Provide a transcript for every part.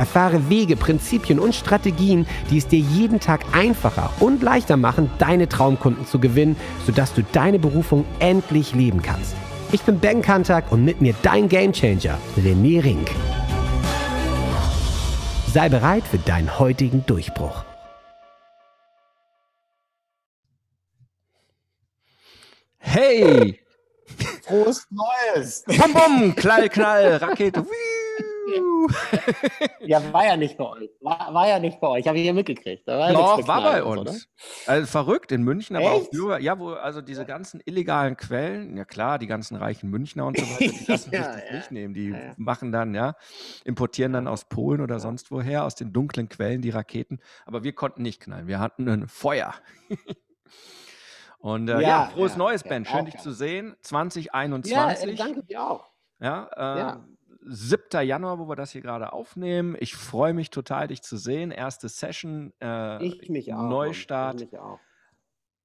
Erfahre Wege, Prinzipien und Strategien, die es dir jeden Tag einfacher und leichter machen, deine Traumkunden zu gewinnen, sodass du deine Berufung endlich leben kannst. Ich bin Ben Kantak und mit mir dein Gamechanger, René Rink. Sei bereit für deinen heutigen Durchbruch. Hey! Frohes Neues! Bum, bum, knall, knall, Rakete. ja, war ja nicht bei euch. War, war ja nicht bei euch. Habe ich ja mitgekriegt. Da war Doch, war bei uns. So, also verrückt in München, aber Echt? auch nur, ja, wo also diese ganzen illegalen Quellen, ja klar, die ganzen reichen Münchner und so weiter, die lassen ja, sich das ja. nicht nehmen. Die ja, machen dann, ja, importieren dann aus Polen oder sonst woher, aus den dunklen Quellen die Raketen. Aber wir konnten nicht knallen. Wir hatten ein Feuer. Und äh, ja, frohes Neues, Ben. Schön, dich zu sehen. 2021. Ja, äh, danke dir auch. Ja, äh, 7. Januar, wo wir das hier gerade aufnehmen. Ich freue mich total, dich zu sehen. Erste Session, äh, ich mich auch, Neustart. Ich mich auch.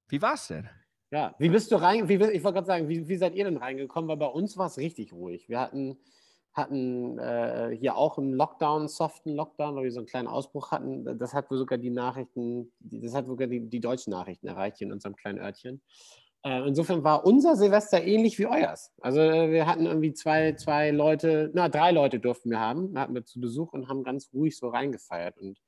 Wie war es denn? Ja, wie bist du rein? Wie, ich wollte gerade sagen, wie, wie, seid ihr denn reingekommen? Weil bei uns war es richtig ruhig. Wir hatten, hatten äh, hier auch einen Lockdown, soften Lockdown, weil wir so einen kleinen Ausbruch hatten. Das hat sogar die Nachrichten, das hat sogar die, die deutschen Nachrichten erreicht hier in unserem kleinen Örtchen. Äh, insofern war unser Silvester ähnlich wie euers. Also äh, wir hatten irgendwie zwei, zwei Leute, na, drei Leute durften wir haben, hatten wir zu Besuch und haben ganz ruhig so reingefeiert. Und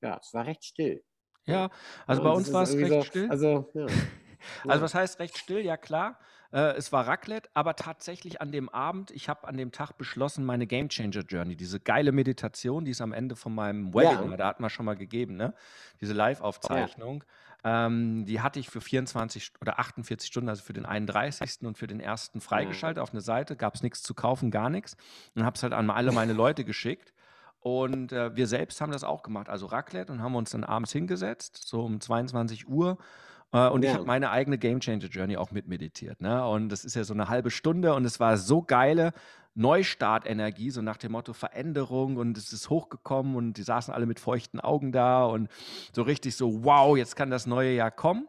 ja, es war recht still. Ja, also bei uns war es recht so, still. Also, ja. also was heißt recht still? Ja klar, äh, es war Raclette, aber tatsächlich an dem Abend, ich habe an dem Tag beschlossen, meine Game Changer Journey, diese geile Meditation, die ist am Ende von meinem Webinar, ja. da hat man schon mal gegeben, ne? diese Live-Aufzeichnung. Ähm, die hatte ich für 24 oder 48 Stunden, also für den 31. und für den ersten freigeschaltet auf eine Seite. Gab es nichts zu kaufen, gar nichts. Und habe es halt an alle meine Leute geschickt. Und äh, wir selbst haben das auch gemacht, also Raclette, und haben uns dann abends hingesetzt, so um 22 Uhr. Äh, und ja. ich habe meine eigene Game Changer Journey auch mitmeditiert. Ne? Und das ist ja so eine halbe Stunde und es war so geile Neustartenergie, so nach dem Motto Veränderung und es ist hochgekommen und die saßen alle mit feuchten Augen da und so richtig so, wow, jetzt kann das neue Jahr kommen.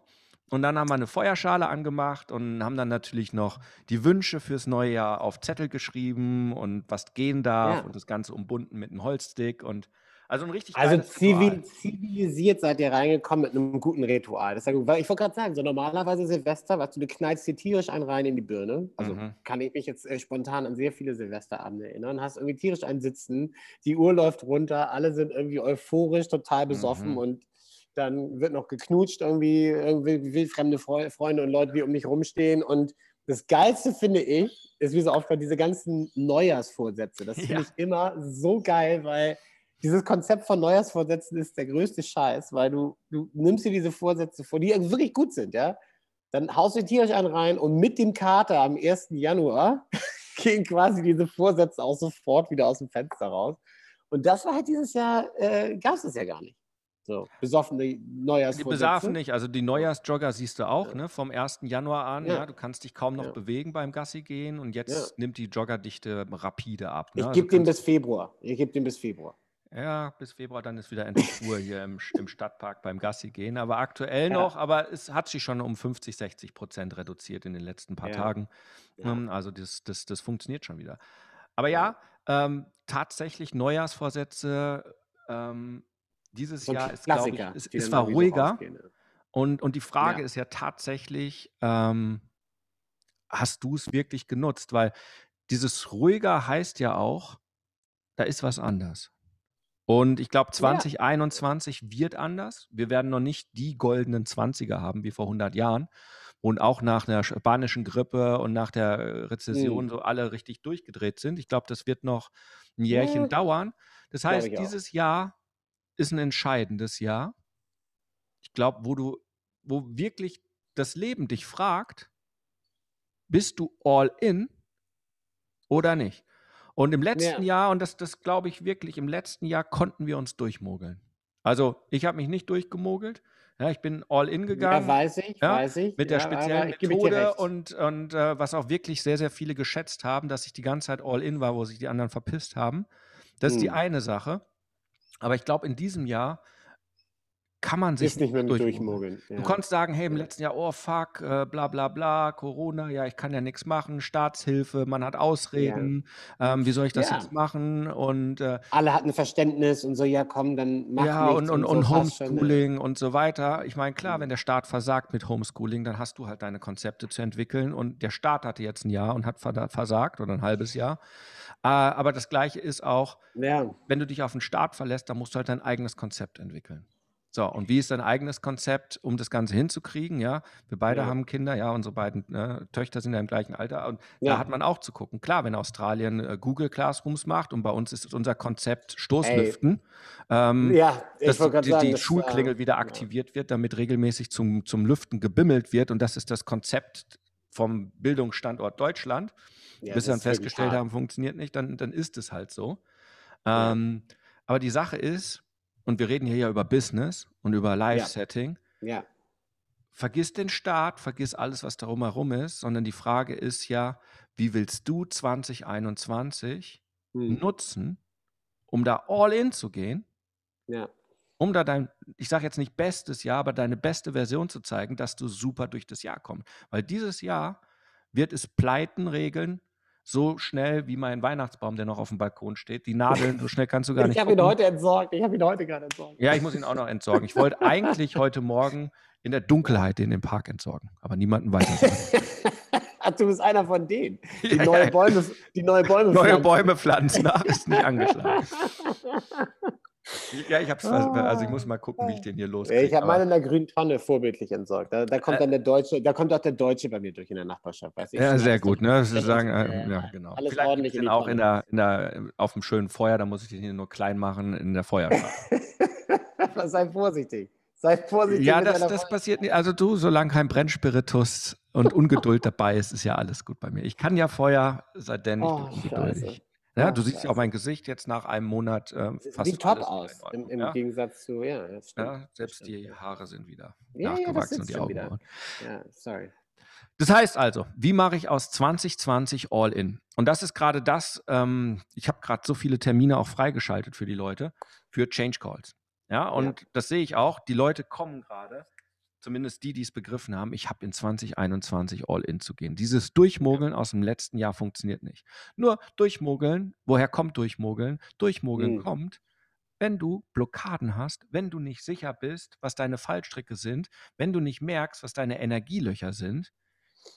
Und dann haben wir eine Feuerschale angemacht und haben dann natürlich noch die Wünsche fürs neue Jahr auf Zettel geschrieben und was gehen darf ja. und das Ganze umbunden mit einem Holzstick und also ein richtig Also zivil, zivilisiert seid ihr reingekommen mit einem guten Ritual. Das ist ja gut. Weil ich wollte gerade sagen, so normalerweise Silvester, weißt du, du knallst dir tierisch einen rein in die Birne. Also mhm. kann ich mich jetzt äh, spontan an sehr viele Silvesterabende erinnern. Hast irgendwie tierisch einen sitzen, die Uhr läuft runter, alle sind irgendwie euphorisch, total besoffen mhm. und dann wird noch geknutscht, irgendwie, irgendwie wildfremde Freunde und Leute, die um mich rumstehen. Und das Geilste finde ich, ist wie so oft bei diese ganzen Neujahrsvorsätze. Das finde ja. ich immer so geil, weil dieses Konzept von Neujahrsvorsätzen ist der größte Scheiß, weil du, du nimmst dir diese Vorsätze vor, die wirklich gut sind, ja. Dann haust du tierisch einen rein und mit dem Kater am 1. Januar gehen quasi diese Vorsätze auch sofort wieder aus dem Fenster raus. Und das war halt dieses Jahr, äh, gab es das ja gar nicht. So, besoffene Neujahrsvorsätze. Die besafen nicht. Also die Neujahrsjogger siehst du auch, ja. ne? Vom 1. Januar an. Ja. ja. Du kannst dich kaum noch ja. bewegen beim Gassi gehen und jetzt nimmt die Joggerdichte rapide ab. Ne? Ich gebe also den bis Februar. Ich gebe den bis Februar. Ja, bis Februar, dann ist wieder endlich Ruhe hier im, im Stadtpark beim Gassi gehen. Aber aktuell ja. noch, aber es hat sich schon um 50, 60 Prozent reduziert in den letzten paar ja. Tagen. Ja. Ähm, also das, das, das funktioniert schon wieder. Aber ja, ähm, tatsächlich Neujahrsvorsätze ähm, dieses so Jahr ist, glaube ich, es, es war ruhiger. Und, und die Frage ist ja tatsächlich, ähm, hast du es wirklich genutzt? Weil dieses ruhiger heißt ja auch, da ist was anders. Und ich glaube, 2021 ja. wird anders. Wir werden noch nicht die goldenen 20er haben wie vor 100 Jahren. Und auch nach einer spanischen Grippe und nach der äh, Rezession mhm. so alle richtig durchgedreht sind. Ich glaube, das wird noch ein Jährchen ja. dauern. Das heißt, dieses Jahr ist ein entscheidendes Jahr. Ich glaube, wo du, wo wirklich das Leben dich fragt, bist du all in oder nicht? Und im letzten ja. Jahr, und das, das glaube ich wirklich, im letzten Jahr konnten wir uns durchmogeln. Also ich habe mich nicht durchgemogelt. Ja, ich bin all in gegangen. Ja, weiß ich, ja, weiß ich. Mit der speziellen Methode und, und äh, was auch wirklich sehr, sehr viele geschätzt haben, dass ich die ganze Zeit all in war, wo sich die anderen verpisst haben. Das hm. ist die hm. eine Sache. Aber ich glaube, in diesem Jahr kann man sich ist nicht mehr durchmogeln. Ja. Du konntest sagen, hey, im letzten Jahr, oh fuck, äh, bla bla bla, Corona, ja, ich kann ja nichts machen, Staatshilfe, man hat Ausreden, ja. ähm, wie soll ich das ja. jetzt machen? Und äh, alle hatten Verständnis und so, ja komm, dann mach Ja, und, und, und, und so Homeschooling und so weiter. Ich meine, klar, mhm. wenn der Staat versagt mit Homeschooling, dann hast du halt deine Konzepte zu entwickeln und der Staat hatte jetzt ein Jahr und hat versagt oder ein halbes Jahr. Äh, aber das Gleiche ist auch, wenn du dich auf den Staat verlässt, dann musst du halt dein eigenes Konzept entwickeln. So, und wie ist dein eigenes Konzept, um das Ganze hinzukriegen? Ja, wir beide ja. haben Kinder, ja, unsere beiden ne, Töchter sind ja im gleichen Alter und ja. da hat man auch zu gucken. Klar, wenn Australien äh, Google Classrooms macht und bei uns ist unser Konzept Stoßlüften, ähm, ja, dass die, sagen, die das, Schulklingel äh, wieder aktiviert wird, damit regelmäßig zum, zum Lüften gebimmelt wird und das ist das Konzept vom Bildungsstandort Deutschland. Bis wir dann festgestellt haben, funktioniert nicht, dann, dann ist es halt so. Ähm, aber die Sache ist, und wir reden hier ja über Business und über Live-Setting. Ja. ja. Vergiss den Start, vergiss alles, was darum herum ist, sondern die Frage ist ja, wie willst du 2021 hm. nutzen, um da all in zu gehen? Ja. Um da dein, ich sage jetzt nicht bestes Jahr, aber deine beste Version zu zeigen, dass du super durch das Jahr kommst. Weil dieses Jahr wird es Pleiten regeln, so schnell wie mein Weihnachtsbaum, der noch auf dem Balkon steht. Die Nadeln, so schnell kannst du gar nicht. Ich habe ihn heute entsorgt. Ich habe ihn heute gerade entsorgt. Ja, ich muss ihn auch noch entsorgen. Ich wollte eigentlich heute Morgen in der Dunkelheit in den Park entsorgen, aber niemanden weiter. Ach, du bist einer von denen, die ja, neue Bäume, die neue Bäume pflanzen. Neue Bäume pflanzen, Ach, ist nicht angeschlagen. Ja, ich hab's, also ich muss mal gucken, wie ich den hier loskriege. Ich habe meine in der grünen Tonne vorbildlich entsorgt. Da, da kommt dann der Deutsche, da kommt auch der Deutsche bei mir durch in der Nachbarschaft. Weiß ich. Ja, sehr gut, ne? Sie sagen, äh, ja, genau. Alles Vielleicht ordentlich in auch in der, in der, auf dem schönen Feuer, da muss ich den hier nur klein machen in der Feuerschale. Sei vorsichtig. Sei vorsichtig. Ja, das, das passiert nicht. Also du, solange kein Brennspiritus und Ungeduld dabei ist, ist ja alles gut bei mir. Ich kann ja Feuer, seitdem ich oh, ungeduldig. Scheiße. Ja, du siehst ja auch mein Gesicht jetzt nach einem Monat äh, fast Sieht top aus, im, im ja? Gegensatz zu, ja. ja selbst die Haare sind wieder ja, nachgewachsen und die Augen. Ja, sorry. Das heißt also, wie mache ich aus 2020 All-In? Und das ist gerade das, ähm, ich habe gerade so viele Termine auch freigeschaltet für die Leute, für Change Calls. Ja, und das sehe ich auch, die Leute kommen gerade zumindest die, die es begriffen haben, ich habe in 2021 All-In zu gehen. Dieses Durchmogeln aus dem letzten Jahr funktioniert nicht. Nur Durchmogeln, woher kommt Durchmogeln? Durchmogeln mhm. kommt, wenn du Blockaden hast, wenn du nicht sicher bist, was deine Fallstricke sind, wenn du nicht merkst, was deine Energielöcher sind,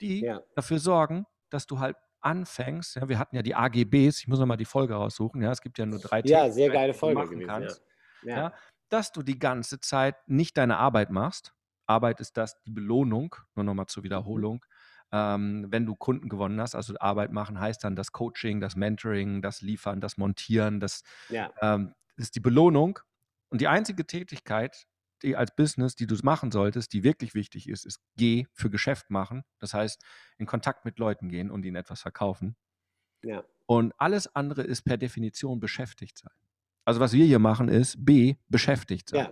die ja. dafür sorgen, dass du halt anfängst. Ja, wir hatten ja die AGBs, ich muss nochmal die Folge raussuchen. Ja, es gibt ja nur drei Ja, sehr geile Folge gewesen. Kannst, ja. Ja, dass du die ganze Zeit nicht deine Arbeit machst, Arbeit ist das die Belohnung, nur nochmal zur mhm. Wiederholung. Ähm, wenn du Kunden gewonnen hast, also Arbeit machen heißt dann das Coaching, das Mentoring, das Liefern, das Montieren, das ja. ähm, ist die Belohnung. Und die einzige Tätigkeit, die als Business, die du machen solltest, die wirklich wichtig ist, ist Geh für Geschäft machen. Das heißt, in Kontakt mit Leuten gehen und ihnen etwas verkaufen. Ja. Und alles andere ist per Definition beschäftigt sein. Also was wir hier machen ist B, beschäftigt sein.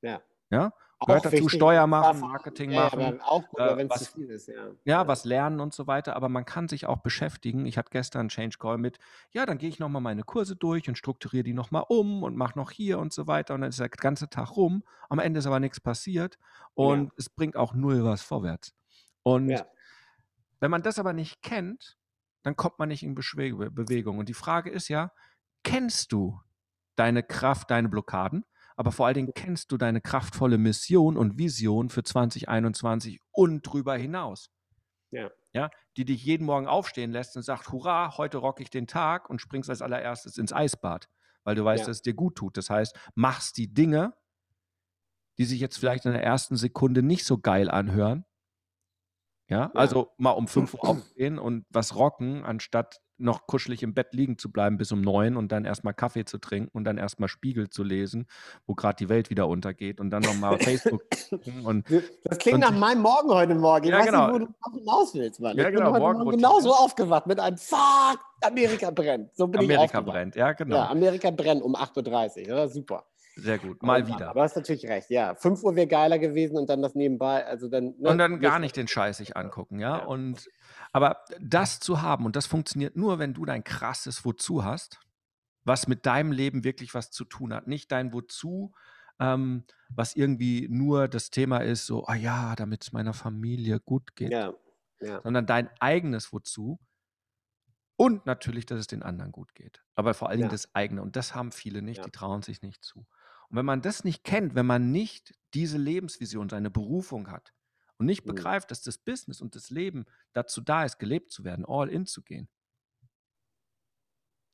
Ja. Ja. ja? Gehört dazu Steuer machen, Marketing ja, machen. auch gut, äh, wenn es zu viel ist, ja. Ja, was lernen und so weiter. Aber man kann sich auch beschäftigen. Ich hatte gestern einen Change Call mit, ja, dann gehe ich nochmal meine Kurse durch und strukturiere die nochmal um und mache noch hier und so weiter. Und dann ist der ganze Tag rum. Am Ende ist aber nichts passiert. Und ja. es bringt auch null was vorwärts. Und ja. wenn man das aber nicht kennt, dann kommt man nicht in Bewegung. Und die Frage ist ja, kennst du deine Kraft, deine Blockaden? Aber vor allen Dingen kennst du deine kraftvolle Mission und Vision für 2021 und drüber hinaus. Ja. Ja, die dich jeden Morgen aufstehen lässt und sagt, hurra, heute rocke ich den Tag und springst als allererstes ins Eisbad, weil du weißt, ja. dass es dir gut tut. Das heißt, machst die Dinge, die sich jetzt vielleicht in der ersten Sekunde nicht so geil anhören. Ja, ja. also mal um 5 Uhr aufstehen und was rocken, anstatt noch kuschelig im Bett liegen zu bleiben bis um neun und dann erstmal Kaffee zu trinken und dann erstmal Spiegel zu lesen, wo gerade die Welt wieder untergeht und dann nochmal Facebook. Und, das klingt und, nach meinem Morgen heute Morgen. Ich ja, weiß genau. nicht, wo du hinaus willst, Mann. Ja, ich genau, bin heute Morgen genauso aufgewacht mit einem Fuck, Amerika brennt. So bin Amerika ich brennt, ja, genau. Ja, Amerika brennt um 8.30 Uhr. Ja, super. Sehr gut, mal wieder. Aber hast natürlich recht, ja. 5 Uhr wäre geiler gewesen und dann das nebenbei, also dann. Ne, und dann gar nicht den Scheiß sich angucken, ja? ja. Und aber das zu haben, und das funktioniert nur, wenn du dein krasses Wozu hast, was mit deinem Leben wirklich was zu tun hat. Nicht dein Wozu, ähm, was irgendwie nur das Thema ist, so, ah ja, damit es meiner Familie gut geht. Ja, ja. Sondern dein eigenes Wozu, und natürlich, dass es den anderen gut geht. Aber vor allen Dingen ja. das eigene. Und das haben viele nicht, die trauen sich nicht zu. Und wenn man das nicht kennt, wenn man nicht diese Lebensvision, seine Berufung hat und nicht mhm. begreift, dass das Business und das Leben dazu da ist, gelebt zu werden, all in zu gehen,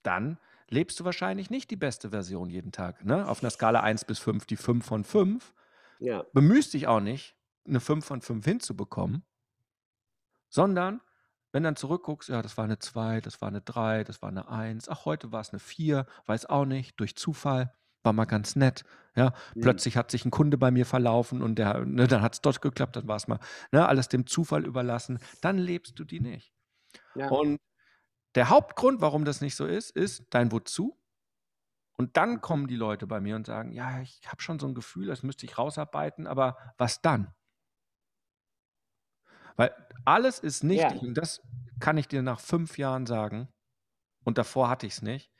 dann lebst du wahrscheinlich nicht die beste Version jeden Tag. Ne? Auf einer Skala 1 bis 5, die 5 von 5. Ja. Bemühst dich auch nicht, eine 5 von 5 hinzubekommen, sondern wenn dann zurückguckst, ja, das war eine 2, das war eine 3, das war eine 1, ach, heute war es eine 4, weiß auch nicht, durch Zufall, war mal ganz nett. Ja, mhm. plötzlich hat sich ein Kunde bei mir verlaufen und der, ne, dann hat es dort geklappt, dann war es mal, ne, alles dem Zufall überlassen, dann lebst du die nicht. Ja. Und der Hauptgrund, warum das nicht so ist, ist dein Wozu. Und dann kommen die Leute bei mir und sagen, ja, ich habe schon so ein Gefühl, das müsste ich rausarbeiten, aber was dann? Weil alles ist nichtig ja. und das kann ich dir nach fünf Jahren sagen. Und davor hatte ich es nicht.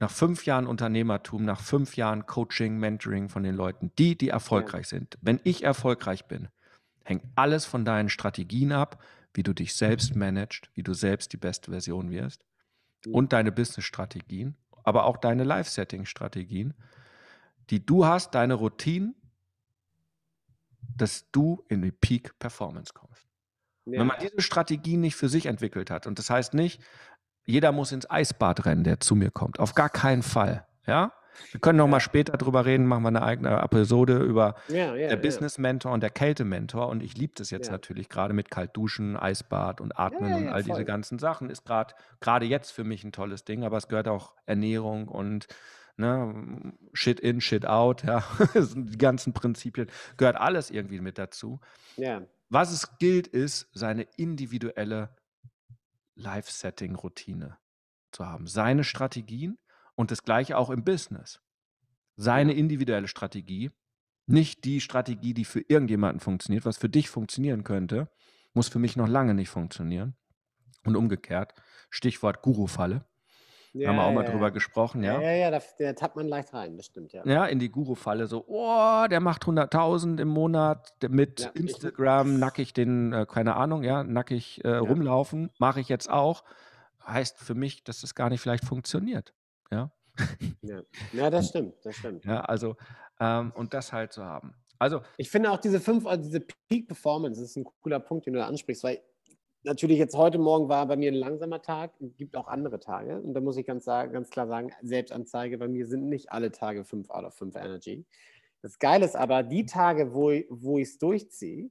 Nach fünf Jahren Unternehmertum, nach fünf Jahren Coaching, Mentoring von den Leuten, die, die erfolgreich sind. Wenn ich erfolgreich bin, hängt alles von deinen Strategien ab, wie du dich selbst managst, wie du selbst die beste Version wirst mhm. und deine Business-Strategien, aber auch deine Life-Setting-Strategien, die du hast, deine Routinen, dass du in die Peak Performance kommst. Ja. Wenn man diese Strategie nicht für sich entwickelt hat, und das heißt nicht, jeder muss ins Eisbad rennen, der zu mir kommt. Auf gar keinen Fall. Ja? Wir können noch mal später drüber reden, machen wir eine eigene Episode über ja, ja, der Business Mentor und der Kälte Mentor. Und ich liebe das jetzt natürlich gerade mit Kaltduschen, Eisbad und Atmen und all voll. diese ganzen Sachen. Ist gerade gerade jetzt für mich ein tolles Ding, aber es gehört auch Ernährung und ne, Shit in, Shit out, ja, die ganzen Prinzipien, gehört alles irgendwie mit dazu. Ja. Was es gilt, ist, seine individuelle Life-Setting-Routine zu haben. Seine Strategien und das gleiche auch im Business. Seine individuelle Strategie, nicht die Strategie, die für irgendjemanden funktioniert, was für dich funktionieren könnte, muss für mich noch lange nicht funktionieren. Und umgekehrt, Stichwort Guru-Falle. Ja, haben wir auch mal ja, drüber ja. gesprochen, ja. Ja, ja, da, da tappt man leicht rein, das stimmt, ja. Ja, in die Guru-Falle so, oh, der macht 100.000 im Monat mit Instagram, ich, nackig den, äh, keine Ahnung, ja, nackig äh, rumlaufen, mache ich jetzt auch. Heißt für mich, dass das gar nicht vielleicht funktioniert, ja. Ja, ja das stimmt, das stimmt. Ja, also, ähm, und das halt zu haben. Also, ich finde auch diese fünf, also diese Peak Performance, das ist ein cooler Punkt, den du da ansprichst, weil natürlich jetzt heute Morgen war bei mir ein langsamer Tag, es gibt auch andere Tage. Und da muss ich ganz, ganz klar sagen, Selbstanzeige, bei mir sind nicht alle Tage 5 out of 5 Energy. Das Geile ist aber, die Tage, wo, wo ich es durchziehe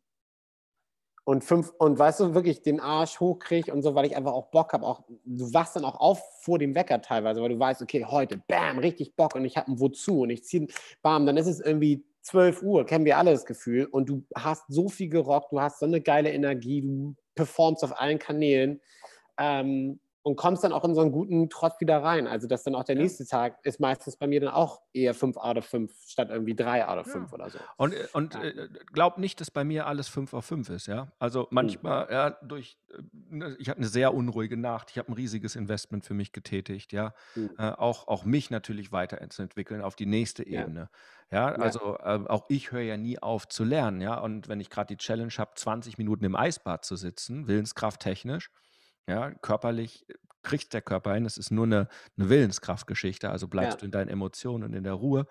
und und weißt du, wirklich den Arsch hochkriege und so, weil ich einfach auch Bock habe, du wachst dann auch auf vor dem Wecker teilweise, weil du weißt, okay, heute, bam, richtig Bock und ich habe ein Wozu und ich ziehe, bam, dann ist es irgendwie 12 Uhr, kennen wir alle das Gefühl. Und du hast so viel gerockt, du hast so eine geile Energie, du performst auf allen Kanälen. Ähm, und kommst dann auch in so einen guten Trott wieder rein. Also, dass dann auch der nächste Tag ist meistens bei mir dann auch eher 5 out of 5 statt irgendwie 3 out of 5 ja. oder so. Und, äh, und ja. äh, glaub nicht, dass bei mir alles 5 auf 5 ist, ja. Also hm. manchmal, mhm. ja, durch, äh, ich hatte eine sehr unruhige Nacht, ich habe ein riesiges Investment für mich getätigt, ja. Mhm. Äh, auch, auch mich natürlich weiterzuentwickeln auf die nächste Ebene. Ja, ja also äh, auch ich höre ja nie auf zu lernen, ja. Und wenn ich gerade die Challenge habe, 20 Minuten im Eisbad zu sitzen, willenskrafttechnisch, ja, körperlich äh, kriegt der Körper hin. Es ist nur eine, eine Willenskraftgeschichte, also bleibst ja. du in deinen Emotionen und in der Ruhe.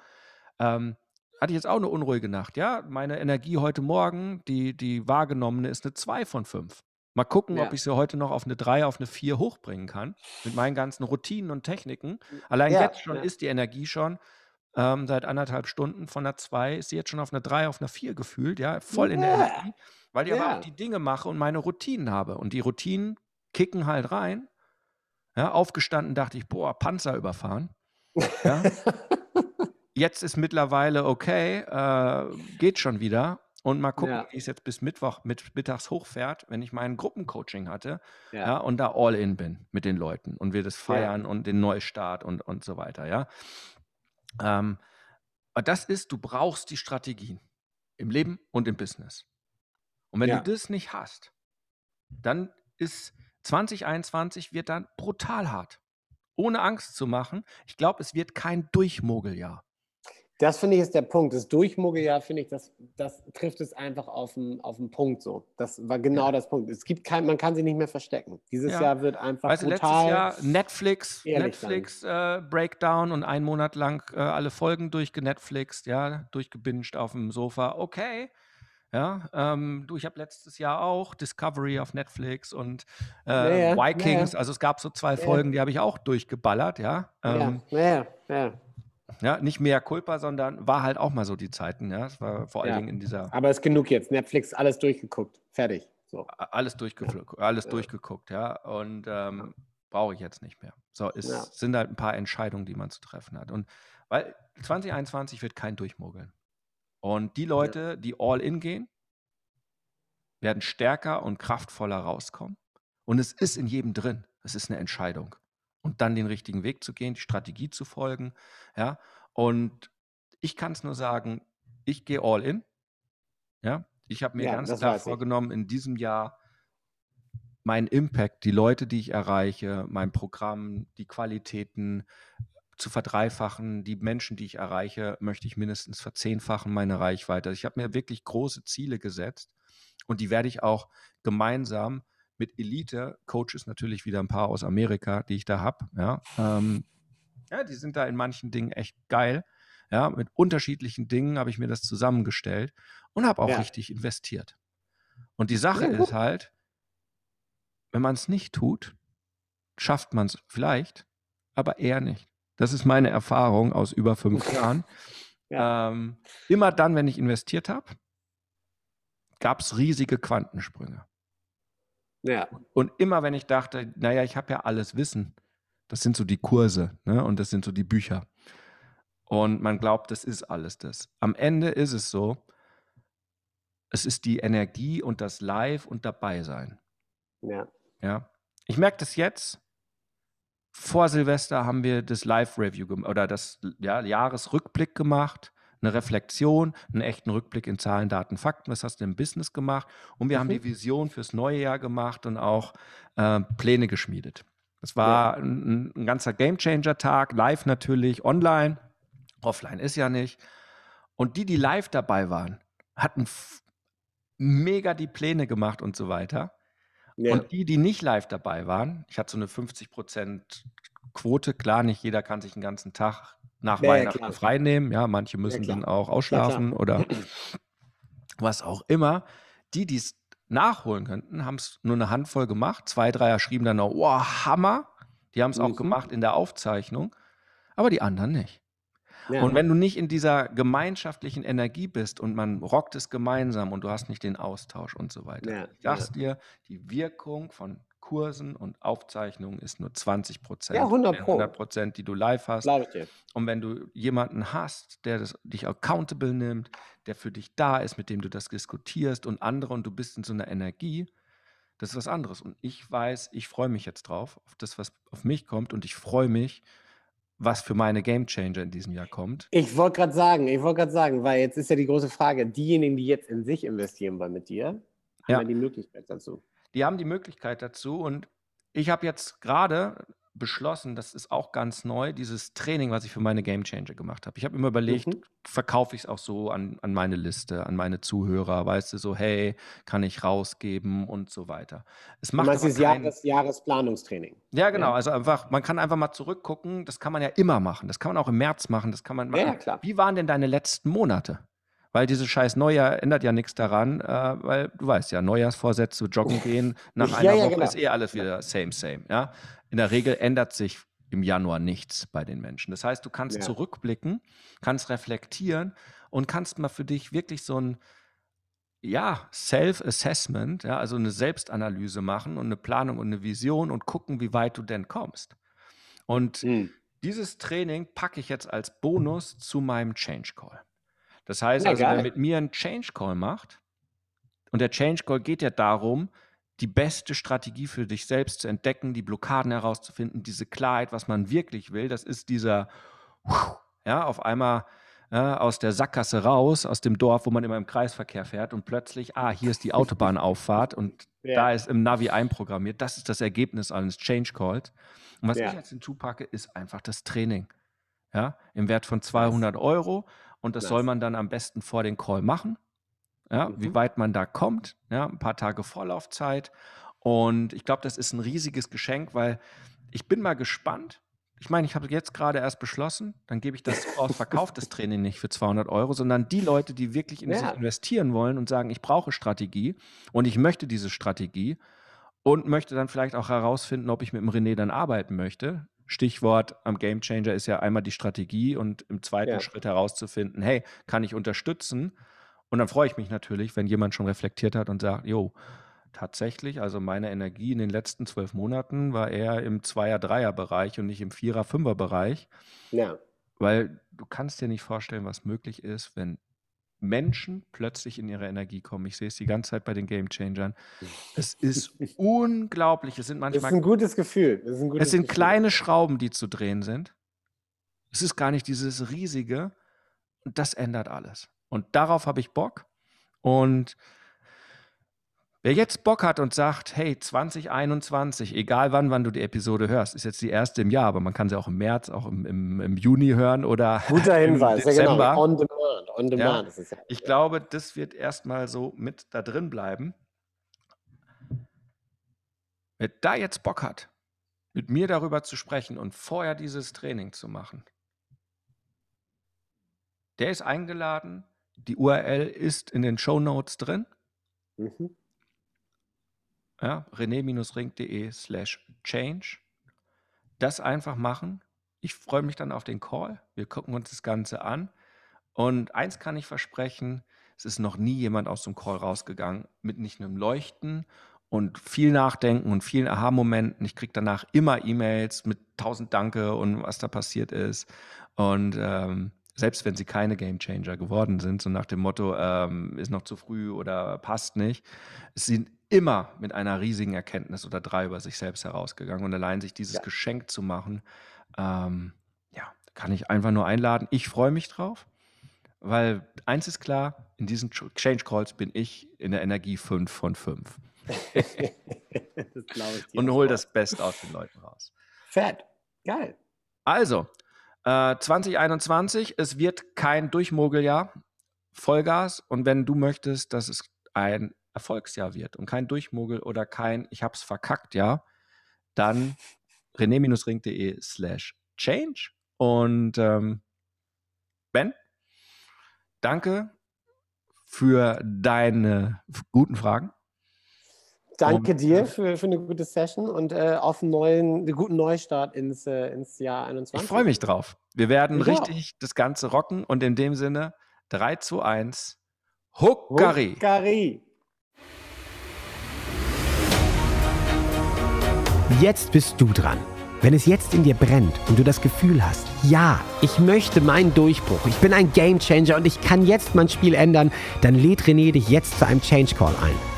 Ähm, hatte ich jetzt auch eine unruhige Nacht, ja. Meine Energie heute Morgen, die, die wahrgenommene, ist eine 2 von 5. Mal gucken, ja. ob ich sie heute noch auf eine 3, auf eine 4 hochbringen kann. Mit meinen ganzen Routinen und Techniken. Allein ja, jetzt schon ist die Energie schon ähm, seit anderthalb Stunden von einer 2, ist sie jetzt schon auf eine 3, auf eine 4 gefühlt, ja. Voll in der Energie. Weil ich aber auch die Dinge mache und meine Routinen habe. Und die Routinen kicken halt rein. Ja, aufgestanden dachte ich, boah, Panzer überfahren. Ja. jetzt ist mittlerweile okay, äh, geht schon wieder. Und mal gucken, ja. wie es jetzt bis Mittwoch mit mittags hochfährt, wenn ich mein Gruppencoaching hatte ja. ja. und da all in bin mit den Leuten und wir das feiern und den Neustart und, und so weiter, ja. Ähm, das ist, du brauchst die Strategien im Leben und im Business. Und wenn du das nicht hast, dann ist 2021 wird dann brutal hart. Ohne Angst zu machen. Ich glaube, es wird kein Durchmogeljahr. Das finde ich ist der Punkt. Das Durchmogeljahr, finde ich, das, das trifft es einfach auf den, auf den Punkt so. Das war genau ja. das Punkt. Es gibt kein, man kann sich nicht mehr verstecken. Dieses ja. Jahr wird einfach weißt brutal. Letztes Jahr Netflix, Netflix äh, Breakdown und einen Monat lang äh, alle Folgen durchgenetflixt, ja, durchgebinged auf dem Sofa. Okay. Ja, ähm, du, ich habe letztes Jahr auch Discovery auf Netflix und äh, ja, Vikings. Also es gab so zwei Folgen, die habe ich auch durchgeballert, ja. Ähm, ja, ja, ja, nicht mehr Culpa, sondern war halt auch mal so die Zeiten, ja. Es war vor allen. Dingen in dieser. Aber ist genug jetzt. Netflix, alles durchgeguckt. Fertig. So. Alles, durchgeguckt, alles durchgeguckt, ja. Und ähm, brauche ich jetzt nicht mehr. So, es sind halt ein paar Entscheidungen, die man zu treffen hat. Und weil 2021 wird kein Durchmogeln. Und die Leute, die all in gehen, werden stärker und kraftvoller rauskommen. Und es ist in jedem drin. Es ist eine Entscheidung und dann den richtigen Weg zu gehen, die Strategie zu folgen. Ja, und ich kann es nur sagen, ich gehe all in. Ja, ich habe mir ja, ganz klar vorgenommen, in diesem Jahr meinen Impact, die Leute, die ich erreiche, mein Programm, die Qualitäten zu verdreifachen, die Menschen, die ich erreiche, möchte ich mindestens verzehnfachen, meine Reichweite. Also ich habe mir wirklich große Ziele gesetzt und die werde ich auch gemeinsam mit Elite-Coaches, natürlich wieder ein paar aus Amerika, die ich da habe. Ja, ähm, ja, die sind da in manchen Dingen echt geil. Ja, mit unterschiedlichen Dingen habe ich mir das zusammengestellt und habe auch ja. richtig investiert. Und die Sache ja, ist halt, wenn man es nicht tut, schafft man es vielleicht, aber eher nicht. Das ist meine Erfahrung aus über fünf Jahren. Ja. Ähm, immer dann, wenn ich investiert habe, gab es riesige Quantensprünge. Ja. Und immer wenn ich dachte, naja, ich habe ja alles Wissen, das sind so die Kurse ne? und das sind so die Bücher. Und man glaubt, das ist alles das. Am Ende ist es so, es ist die Energie und das Live und dabei sein. Ja. Ja. Ich merke das jetzt. Vor Silvester haben wir das Live-Review oder das ja, Jahresrückblick gemacht eine Reflexion, einen echten Rückblick in Zahlen, Daten, Fakten. Was hast du im Business gemacht? Und wir mhm. haben die Vision fürs neue Jahr gemacht und auch äh, Pläne geschmiedet. Das war ja. ein, ein, ganzer Gamechanger-Tag, live natürlich, online. Offline ist ja nicht. Und die, die live dabei waren, hatten mega die Pläne gemacht und so weiter. Ja. Und die, die nicht live dabei waren, ich hatte so eine 50% Quote, klar, nicht jeder kann sich einen ganzen Tag nach ja, Weihnachten ja, frei nehmen. Ja, manche müssen dann auch ausschlafen oder was auch immer. Die, die es nachholen könnten, haben es nur eine Handvoll gemacht. Zwei, Dreier schrieben dann noch, wow, Hammer. Die haben es mhm. auch gemacht in der Aufzeichnung, aber die anderen nicht. Ja. Und wenn du nicht in dieser gemeinschaftlichen Energie bist und man rockt es gemeinsam und du hast nicht den Austausch und so weiter, ja. ich sag's dir, die Wirkung von Kursen und Aufzeichnungen ist nur 20 Prozent. Ja, 100 Pro. 100 Prozent, die du live hast. Glaube ich dir. Und wenn du jemanden hast, der das, dich accountable nimmt, der für dich da ist, mit dem du das diskutierst und andere und du bist in so einer Energie, das ist was anderes. Und ich weiß, ich freue mich jetzt drauf, auf das, was auf mich kommt und ich freue mich, was für meine Game Changer in diesem Jahr kommt. Ich wollte gerade sagen, ich wollte gerade sagen, weil jetzt ist ja die große Frage, diejenigen, die jetzt in sich investieren wollen mit dir, haben ja die Möglichkeit dazu. Die haben die Möglichkeit dazu und ich habe jetzt gerade beschlossen, das ist auch ganz neu, dieses Training, was ich für meine Game Changer gemacht habe. Ich habe immer überlegt, mhm. verkaufe ich es auch so an, an meine Liste, an meine Zuhörer, weißt du, so, hey, kann ich rausgeben und so weiter. Es macht du meinst dieses kein... Jahres, Jahresplanungstraining. Ja, genau. Ja. Also einfach, man kann einfach mal zurückgucken, das kann man ja immer machen. Das kann man auch im März machen, das kann man machen. Ja, klar. Wie waren denn deine letzten Monate? Weil dieses scheiß Neujahr ändert ja nichts daran, äh, weil du weißt ja, Neujahrsvorsätze, joggen gehen, nach einer ja, ja, Woche genau. ist eh alles wieder same, same. Ja? In der Regel ändert sich im Januar nichts bei den Menschen. Das heißt, du kannst ja. zurückblicken, kannst reflektieren und kannst mal für dich wirklich so ein ja, Self-Assessment, ja, also eine Selbstanalyse machen und eine Planung und eine Vision und gucken, wie weit du denn kommst. Und mhm. dieses Training packe ich jetzt als Bonus zu meinem Change Call. Das heißt ja, also, geil. wer mit mir einen Change Call macht, und der Change Call geht ja darum, die beste Strategie für dich selbst zu entdecken, die Blockaden herauszufinden, diese Klarheit, was man wirklich will, das ist dieser, ja, auf einmal ja, aus der Sackgasse raus, aus dem Dorf, wo man immer im Kreisverkehr fährt und plötzlich, ah, hier ist die Autobahnauffahrt und ja. da ist im Navi einprogrammiert. Das ist das Ergebnis eines Change Calls. Und was ja. ich jetzt hinzupacke, ist einfach das Training. Ja, im Wert von 200 Euro. Und das, das soll man dann am besten vor den Call machen. Ja, mhm. wie weit man da kommt. Ja, ein paar Tage Vorlaufzeit. Und ich glaube, das ist ein riesiges Geschenk, weil ich bin mal gespannt, ich meine, ich habe jetzt gerade erst beschlossen, dann gebe ich das aus, verkaufe das Training nicht für 200 Euro, sondern die Leute, die wirklich in ja. sich investieren wollen und sagen, ich brauche Strategie und ich möchte diese Strategie und möchte dann vielleicht auch herausfinden, ob ich mit dem René dann arbeiten möchte. Stichwort am Game Changer ist ja einmal die Strategie und im zweiten ja. Schritt herauszufinden, hey, kann ich unterstützen? Und dann freue ich mich natürlich, wenn jemand schon reflektiert hat und sagt, jo, tatsächlich, also meine Energie in den letzten zwölf Monaten war eher im Zweier-Dreier-Bereich und nicht im Vierer-Fünfer-Bereich. Ja. Weil du kannst dir nicht vorstellen, was möglich ist, wenn Menschen plötzlich in ihre Energie kommen. Ich sehe es die ganze Zeit bei den Game Changern. Es ist unglaublich. Es sind manchmal. Das ist ein gutes Gefühl. Es, gutes es sind Gefühl. kleine Schrauben, die zu drehen sind. Es ist gar nicht dieses riesige. Und das ändert alles. Und darauf habe ich Bock. Und Wer jetzt Bock hat und sagt, hey, 2021, egal wann, wann du die Episode hörst, ist jetzt die erste im Jahr, aber man kann sie auch im März, auch im, im, im Juni hören oder Guter Hinweis, im Dezember. Ja, genau. On demand, on demand. Ja, ja, ich glaube, das wird erstmal so mit da drin bleiben. Wer da jetzt Bock hat, mit mir darüber zu sprechen und vorher dieses Training zu machen, der ist eingeladen. Die URL ist in den Show Notes drin. Mhm ja, rené-ring.de slash change. Das einfach machen. Ich freue mich dann auf den Call. Wir gucken uns das Ganze an. Und eins kann ich versprechen, es ist noch nie jemand aus dem Call rausgegangen mit nicht einem Leuchten und viel Nachdenken und vielen Aha-Momenten. Ich kriege danach immer E-Mails mit tausend Danke und was da passiert ist. Und ähm, selbst wenn sie keine Game Changer geworden sind, so nach dem Motto, ähm, ist noch zu früh oder passt nicht, sind immer mit einer riesigen Erkenntnis oder drei über sich selbst herausgegangen. Und allein sich dieses ja. Geschenk zu machen, ähm, ja, kann ich einfach nur einladen. Ich freue mich drauf, weil eins ist klar, in diesen Change Calls bin ich in der Energie 5 von 5. Und hol das Beste aus den Leuten raus. Fett. Geil. Also, äh, 2021, es wird kein Durchmogeljahr. Vollgas. Und wenn du möchtest, dass es ein Erfolgsjahr wird und kein Durchmogel oder kein Ich hab's verkackt Jahr, dann rené-ring.de slash change. Und ähm, Ben, danke für deine guten Fragen. Danke und, dir für, für eine gute Session und äh, auf einen, neuen, einen guten Neustart ins, äh, ins Jahr 21. Ich freue mich drauf. Wir werden ich richtig auch. das Ganze rocken und in dem Sinne 3 zu 1. Huckari. Huckari. Jetzt bist du dran. Wenn es jetzt in dir brennt und du das Gefühl hast, ja, ich möchte meinen Durchbruch, ich bin ein Gamechanger und ich kann jetzt mein Spiel ändern, dann lädt René dich jetzt zu einem Change Call ein.